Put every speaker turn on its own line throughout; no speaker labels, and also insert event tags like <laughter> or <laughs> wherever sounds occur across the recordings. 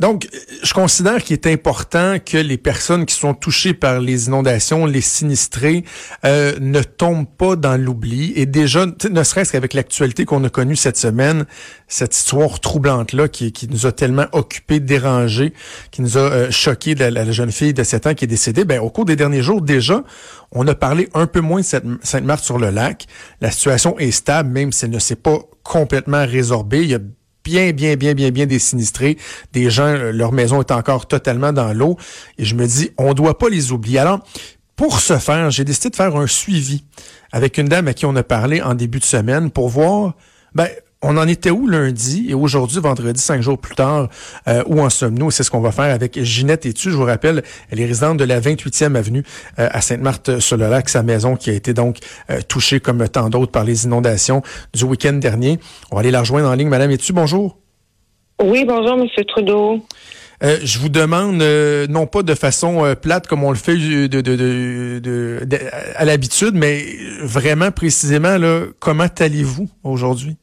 Donc, je considère qu'il est important que les personnes qui sont touchées par les inondations, les sinistrés, euh, ne tombent pas dans l'oubli. Et déjà, ne serait-ce qu'avec l'actualité qu'on a connue cette semaine, cette histoire troublante-là qui, qui nous a tellement occupés, dérangés, qui nous a euh, choqué la, la, jeune fille de 7 ans qui est décédée, ben, au cours des derniers jours, déjà, on a parlé un peu moins de Sainte-Marthe-sur-le-Lac. La situation est stable, même si elle ne s'est pas complètement résorbée. Bien, bien, bien, bien, bien des sinistrés. Des gens, euh, leur maison est encore totalement dans l'eau. Et je me dis, on doit pas les oublier. Alors, pour ce faire, j'ai décidé de faire un suivi avec une dame à qui on a parlé en début de semaine pour voir, ben, on en était où lundi et aujourd'hui, vendredi, cinq jours plus tard, euh, où en sommes-nous? C'est ce qu'on va faire avec Ginette Etu. Je vous rappelle, elle est résidente de la 28e avenue euh, à Sainte-Marthe-sur-le-Lac, sa maison qui a été donc euh, touchée comme tant d'autres par les inondations du week-end dernier. On va aller la rejoindre en ligne. Madame Etu, bonjour.
Oui, bonjour, Monsieur Trudeau.
je vous demande, non pas de façon plate comme on le fait de, de, à l'habitude, mais vraiment précisément, là, comment allez-vous aujourd'hui?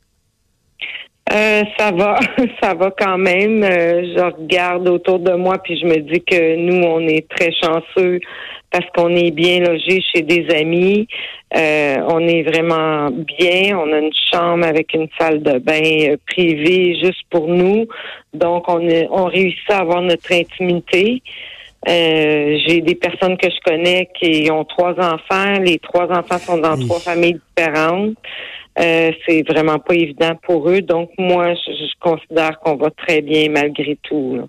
Euh, ça va, <laughs> ça va quand même. Euh, je regarde autour de moi puis je me dis que nous, on est très chanceux parce qu'on est bien logé chez des amis. Euh, on est vraiment bien. On a une chambre avec une salle de bain privée juste pour nous. Donc, on, est, on réussit à avoir notre intimité. J'ai des personnes que je connais qui ont trois enfants. Les trois enfants sont dans trois familles différentes. Euh, c'est vraiment pas évident pour eux. Donc moi, je, considère qu'on va très bien malgré tout.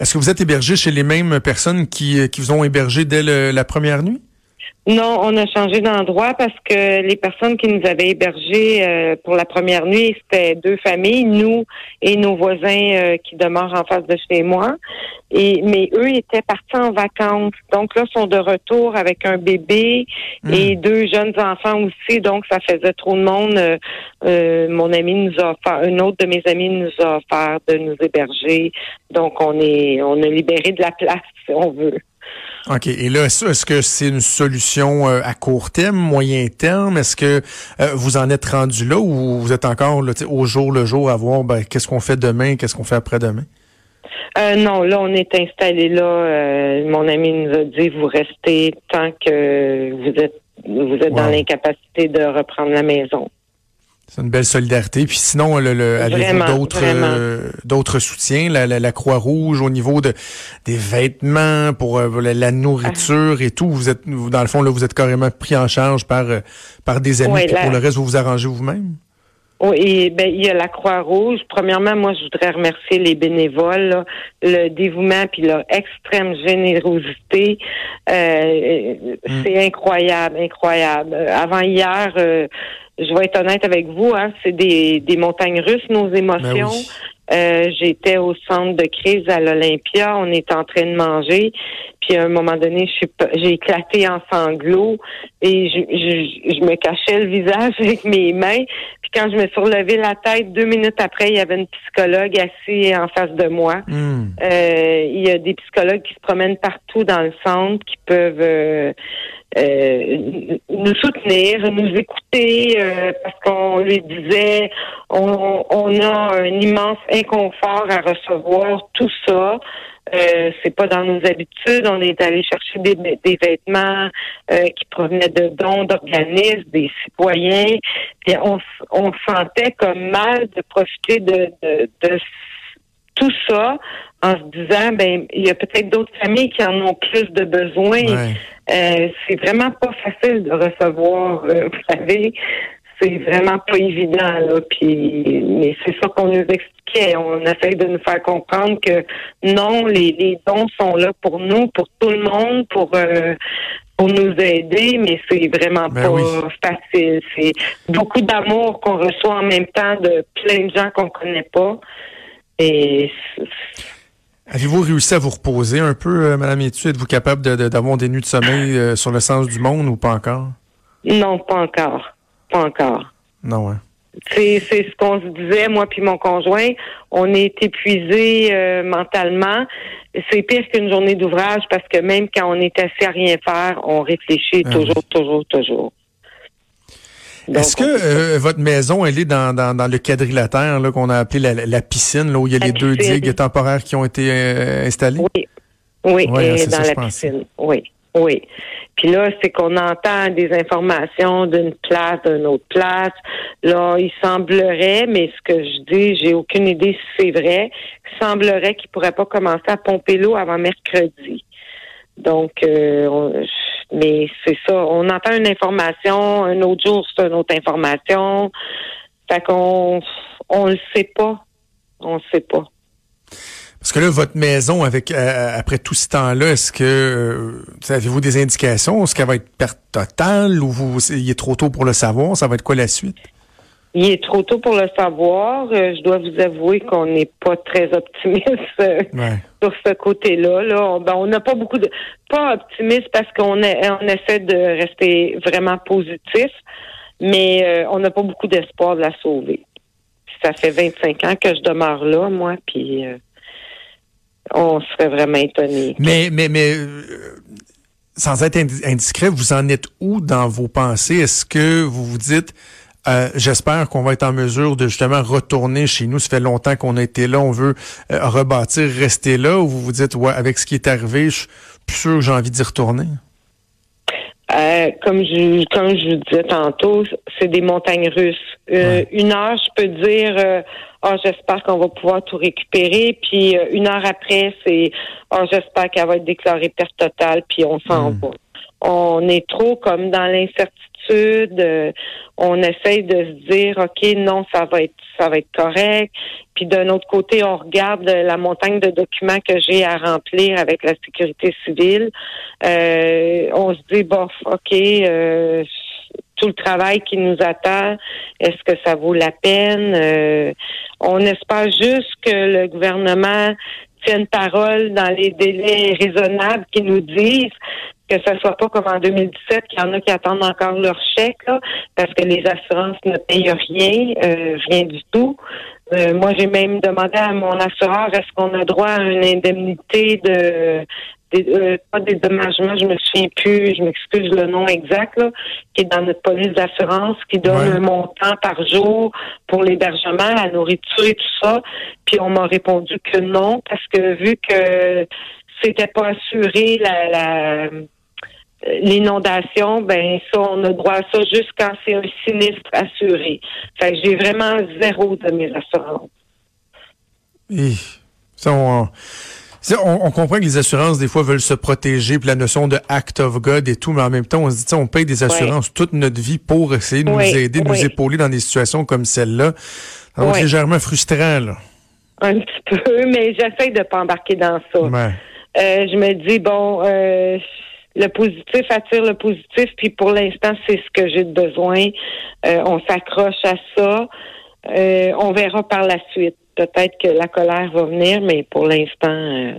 Est-ce que vous êtes hébergé chez les mêmes personnes qui, qui vous ont hébergé dès la première nuit?
Non, on a changé d'endroit parce que les personnes qui nous avaient hébergés euh, pour la première nuit, c'était deux familles, nous et nos voisins euh, qui demeurent en face de chez moi. Et mais eux étaient partis en vacances, donc là sont de retour avec un bébé et hmm. deux jeunes enfants aussi, donc ça faisait trop de monde. Euh, mon ami nous a offert, un autre de mes amis nous a offert de nous héberger, donc on est on a libéré de la place si on veut.
OK. Et là, est-ce que c'est une solution euh, à court terme, moyen terme? Est-ce que euh, vous en êtes rendu là ou vous êtes encore au jour le jour à voir ben, qu'est-ce qu'on fait demain, qu'est-ce qu'on fait après-demain?
Euh, non, là, on est installé là. mon ami nous a dit vous restez tant que vous êtes vous êtes dans l'incapacité de reprendre la maison.
C'est une belle solidarité. Puis sinon, le, le avez-vous d'autres euh, d'autres soutiens, la, la, Croix-Rouge au niveau de des vêtements pour euh, la, nourriture et tout. Vous êtes dans le fond là, vous êtes carrément pris en charge par euh, par des amis. pour le reste, vous vous arrangez vous-même?
Oui, ben il y a la Croix-Rouge. Premièrement, moi, je voudrais remercier les bénévoles, le dévouement puis leur extrême générosité. Mm. C'est incroyable, incroyable. Avant hier, je vais être honnête avec vous, hein, c'est des, des montagnes russes, nos ben émotions. Euh, j'étais au centre de crise à l'Olympia, on est en train de manger, puis à un moment donné, j'ai éclaté en sanglots et je, je, je, me cachais le visage <laughs> avec mes mains. Puis quand je me suis relevé la tête, deux minutes après, il y avait une psychologue assise en face de moi. Hmm. Euh, il y a des psychologues qui se promènent partout dans le centre, qui peuvent euh, euh, nous soutenir, nous écouter, euh, parce qu'on lui disait on, on, a un immense inconfort à recevoir tout ça. Euh, c'est pas dans nos habitudes. On est allé chercher des, des vêtements euh, qui provenaient de dons d'organismes, des citoyens. Puis on, on sentait comme mal de profiter de, de, de tout ça en se disant ben il y a peut-être d'autres familles qui en ont plus de besoins. Euh, c'est vraiment pas facile de recevoir, <laughs> vous savez, c'est vraiment pas évident là. Puis mais c'est ça qu'on nous expliquait. On essaie de nous faire comprendre que non, les, les dons sont là pour nous, pour tout le monde, pour euh, pour nous aider, mais c'est vraiment ben pas facile. C'est beaucoup d'amour qu'on reçoit en même temps de plein de gens qu'on connaît pas. Et
Avez-vous réussi à vous reposer un peu, euh, Madame Etu? Êtes-vous capable d'avoir des nuits de sommeil euh, sur le sens du monde ou pas encore?
Non, pas encore. Pas encore.
Non, ouais.
C'est ce qu'on se disait, moi puis mon conjoint. On est épuisé euh, mentalement. C'est pire qu'une journée d'ouvrage parce que même quand on est assis à rien faire, on réfléchit ben toujours, toujours, toujours.
Est-ce que euh, votre maison, elle est dans, dans, le quadrilatère qu'on a appelé la, piscine, là, où il y a les deux digues temporaires qui ont été euh, installées?
Oui, oui, et dans la piscine, oui. Oui. Puis là, c'est qu'on entend des informations d'une place, d'une autre place. Là, il semblerait, mais ce que je dis, j'ai aucune idée si c'est vrai, il semblerait qu'il pourrait pas commencer à pomper l'eau avant mercredi. Donc, euh, mais c'est ça. On entend une information, un autre jour, c'est une autre information. Fait qu'on on le sait pas. On le sait pas.
Parce que là, votre maison, avec euh, après tout ce temps-là, est-ce que euh, avez-vous des indications? Est-ce qu'elle va être perte totale ou vous, il est trop tôt pour le savoir? Ça va être quoi la suite?
Il est trop tôt pour le savoir. Euh, je dois vous avouer qu'on n'est pas très optimiste sur ce côté-là. Là. Ben, on n'a pas beaucoup de pas optimiste parce qu'on on essaie de rester vraiment positif, mais on n'a pas beaucoup d'espoir de la sauver. Ça fait 25 ans que je demeure là, moi, puis on serait vraiment étonné.
Mais, mais, mais, euh, sans être indiscret, vous en êtes où dans vos pensées? Est-ce que vous vous dites, euh, j'espère qu'on va être en mesure de justement retourner chez nous? Ça fait longtemps qu'on a été là, on veut euh, rebâtir, rester là. Ou vous vous dites, ouais, avec ce qui est arrivé, je suis plus sûr que j'ai envie d'y retourner?
comme je comme je vous disais tantôt, c'est des montagnes russes. Une heure, je peux dire ah, j'espère qu'on va pouvoir tout récupérer. Puis euh, une heure après, c'est ah, j'espère qu'elle va être déclarée perte totale, puis on s'en hmm. va. On est trop comme dans l'incertitude. Euh, on essaye de se dire OK, non, ça va être ça va être correct. Puis d'un autre côté, on regarde la montagne de documents que j'ai à remplir avec la sécurité civile. Euh, on se dit bof, OK, euh, tout le travail qui nous attend, est-ce que ça vaut la peine? Euh, on espère juste que le gouvernement tienne parole dans les délais raisonnables qui nous disent que ce soit pas comme en 2017 qu'il y en a qui attendent encore leur chèque, parce que les assurances ne payent rien, euh, rien du tout. Euh, moi, j'ai même demandé à mon assureur est-ce qu'on a droit à une indemnité de des, euh, pas des dommagements, je me souviens plus, je m'excuse le nom exact, là, qui est dans notre police d'assurance, qui donne un montant par jour pour l'hébergement, la nourriture et tout ça. Puis on m'a répondu que non, parce que vu que c'était pas assuré la, la l'inondation, ben ça, on a droit à ça juste quand c'est un sinistre assuré. Fait que j'ai vraiment zéro de mes assurances.
Et ça, on, on, comprend que les assurances, des fois, veulent se protéger, puis la notion de act of God et tout, mais en même temps, on se dit, on paye des assurances toute notre vie pour essayer de nous aider, de nous épauler dans des situations comme celle-là. Donc, légèrement frustrant, là.
Un petit peu, <laughs> mais j'essaie de pas embarquer dans ça. Euh, je me dis, bon, euh, le positif attire le positif, puis pour l'instant, c'est ce que j'ai besoin. Euh, on s'accroche à ça. on verra par la suite peut-être que la colère va venir, mais pour l'instant, euh,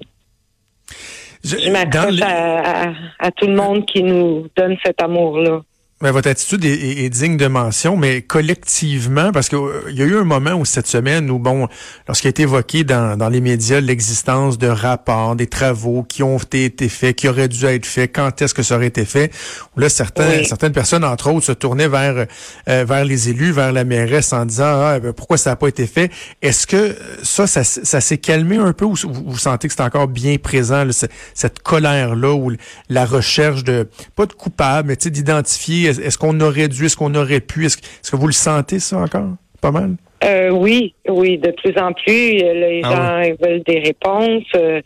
je, m'accroche à, tout le monde qui nous donne cet amour-là.
Ben, votre attitude est, digne de mention, mais collectivement, parce qu'il euh, y a eu un moment où cette semaine où, bon, lorsqu'il a été évoqué dans, dans les médias l'existence de rapports, des travaux qui ont été faits, qui auraient dû être faits, quand est-ce que ça aurait été fait, où là, certains, certaines personnes, entre autres, se tournaient vers euh, vers les élus, vers la mairesse en disant ah, ben, pourquoi ça n'a pas été fait? Est-ce que ça, ça, ça s'est calmé un peu ou vous, sentez que c'est encore bien présent, cette colère-là, ou la recherche de, pas de coupable, mais d'identifier est-ce qu'on aurait dû, est-ce qu'on aurait pu, est-ce que vous le sentez ça encore? Pas mal?
Euh, oui, oui, de plus en plus. Les ah gens veulent des réponses. Euh,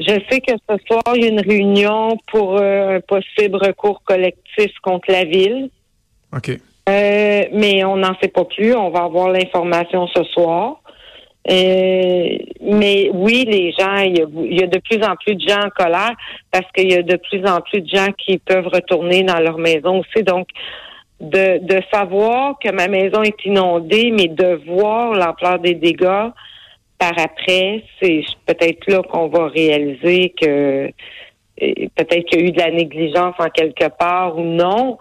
je sais que ce soir, il y a une réunion pour euh, un possible recours collectif contre la ville.
OK.
mais on n'en sait pas plus. On va avoir l'information ce soir. Euh, mais oui, les gens, il y, a, de plus en plus de gens en colère parce qu'il y a de plus en plus de gens qui peuvent retourner dans leur maison aussi. Donc, de, de savoir que ma maison est inondée, mais de voir l'ampleur des dégâts par après, c'est peut-être là qu'on va réaliser que euh, peut-être qu'il y a eu de la négligence en quelque part ou non.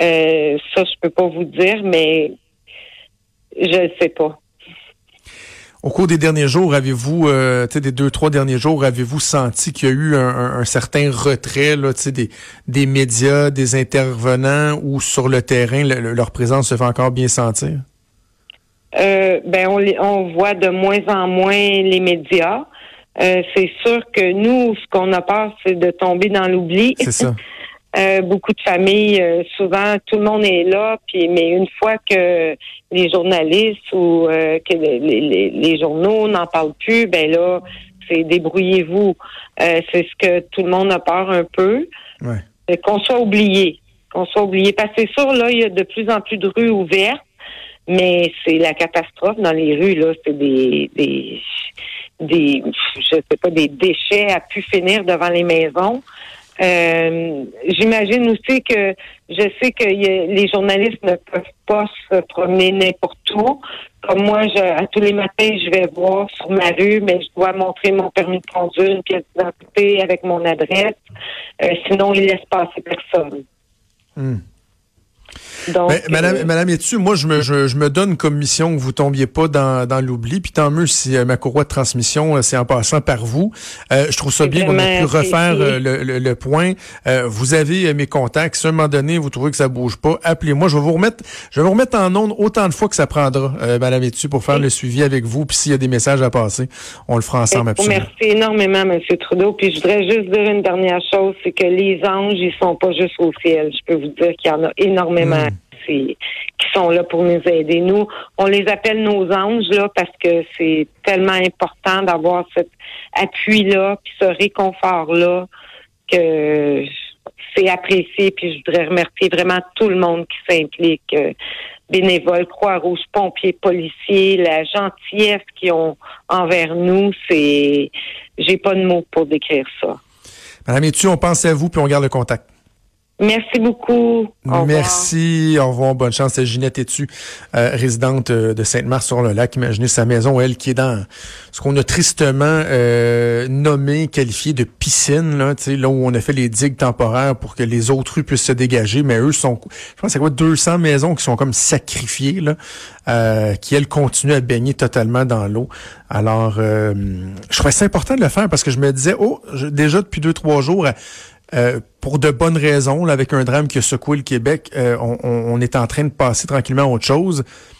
Euh, ça, je peux pas vous dire, mais je ne sais pas.
Au cours des derniers jours, avez-vous, euh, des deux, trois derniers jours, avez-vous senti qu'il y a eu un, certain retrait là, des, des médias, des intervenants ou sur le terrain, leur présence se fait encore bien sentir?
Euh, ben on, on voit de moins en moins les médias. Euh, c'est sûr que nous, ce qu'on a peur, c'est de tomber dans l'oubli.
C'est ça. <laughs>
Euh, beaucoup de familles, euh, souvent tout le monde est là, puis mais une fois que les journalistes ou euh, que les, les, les, journaux n'en parlent plus, ben là, c'est débrouillez-vous. c'est ce que tout le monde a peur un peu.
Ouais.
Qu'on soit oublié. Qu'on soit oublié. Parce que c'est sûr, là, il y a de plus en plus de rues ouvertes, mais c'est la catastrophe dans les rues, là. C'est des, des des je sais pas, des déchets à pu finir devant les maisons. Euh, j'imagine aussi que je sais que les journalistes ne peuvent pas se promener n'importe où. Comme moi, je, à tous les matins, je vais voir sur ma rue, mais je dois montrer mon permis de conduire, une pièce d'identité avec mon adresse. Euh, sinon, ils laissent passer personne.
Madame, euh, Madame moi, je me, je, me donne comme mission que vous tombiez pas dans, dans l'oubli. Puis tant mieux si euh, ma courroie de transmission, euh, c'est en passant par vous. je trouve ça bien qu'on ait pu refaire le, le, point. vous avez mes contacts. Si à un moment donné, vous trouvez que ça bouge pas, appelez-moi. Je vais vous remettre, je vais vous remettre en onde autant de fois que ça prendra, Madame Etu, pour faire le suivi avec vous. Puis s'il y a des messages à passer, on le fera ensemble absolument.
Merci énormément, Monsieur Trudeau. Puis je voudrais juste dire une dernière chose, c'est que les anges, ils sont pas juste au ciel. Je peux vous dire qu'il y en a énormément. Qui sont là pour nous aider. Nous, on les appelle nos anges là parce que c'est tellement important d'avoir cet appui-là, puis ce réconfort-là que c'est apprécié. Puis je voudrais remercier vraiment tout le monde qui s'implique. Euh, bénévoles, Croix-Rouge, pompiers, policiers, la gentillesse qu'ils ont envers nous, c'est j'ai pas de mots pour décrire ça.
Madame Etu, on pense à vous puis on garde le contact.
Merci beaucoup.
Merci. Au revoir. Bonne chance. C'est Ginette Etu, euh, résidente euh, de Sainte-Marthe-sur-le-Lac. Imaginez sa maison, elle, qui est dans ce qu'on a tristement euh, nommé, qualifié de piscine, là, là où on a fait les digues temporaires pour que les autres rues puissent se dégager. Mais eux sont, je pense, c'est quoi, 200 maisons qui sont comme sacrifiées, là, qui, elles, continuent à baigner totalement dans l'eau. Alors, je trouvais ça important de le faire parce que je me disais, oh, déjà depuis deux, trois jours, euh, pour de bonnes raisons, avec un drame qui a secoué le Québec, euh, on, on, est en train de passer tranquillement à autre chose.